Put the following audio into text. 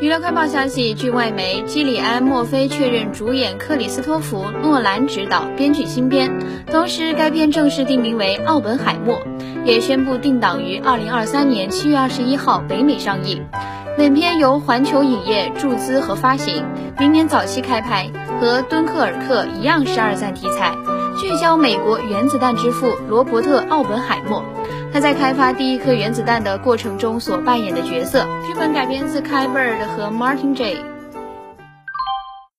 娱乐快报消息，据外媒，基里安·墨菲确认主演克里斯托弗·诺兰执导、编剧新编，同时该片正式定名为《奥本海默》，也宣布定档于二零二三年七月二十一号北美上映。本片由环球影业注资和发行，明年早期开拍，和《敦刻尔克》一样是二战题材，聚焦美国原子弹之父罗伯特·奥本海默。他在开发第一颗原子弹的过程中所扮演的角色，剧本改编自 Kai Bird 和 Martin J。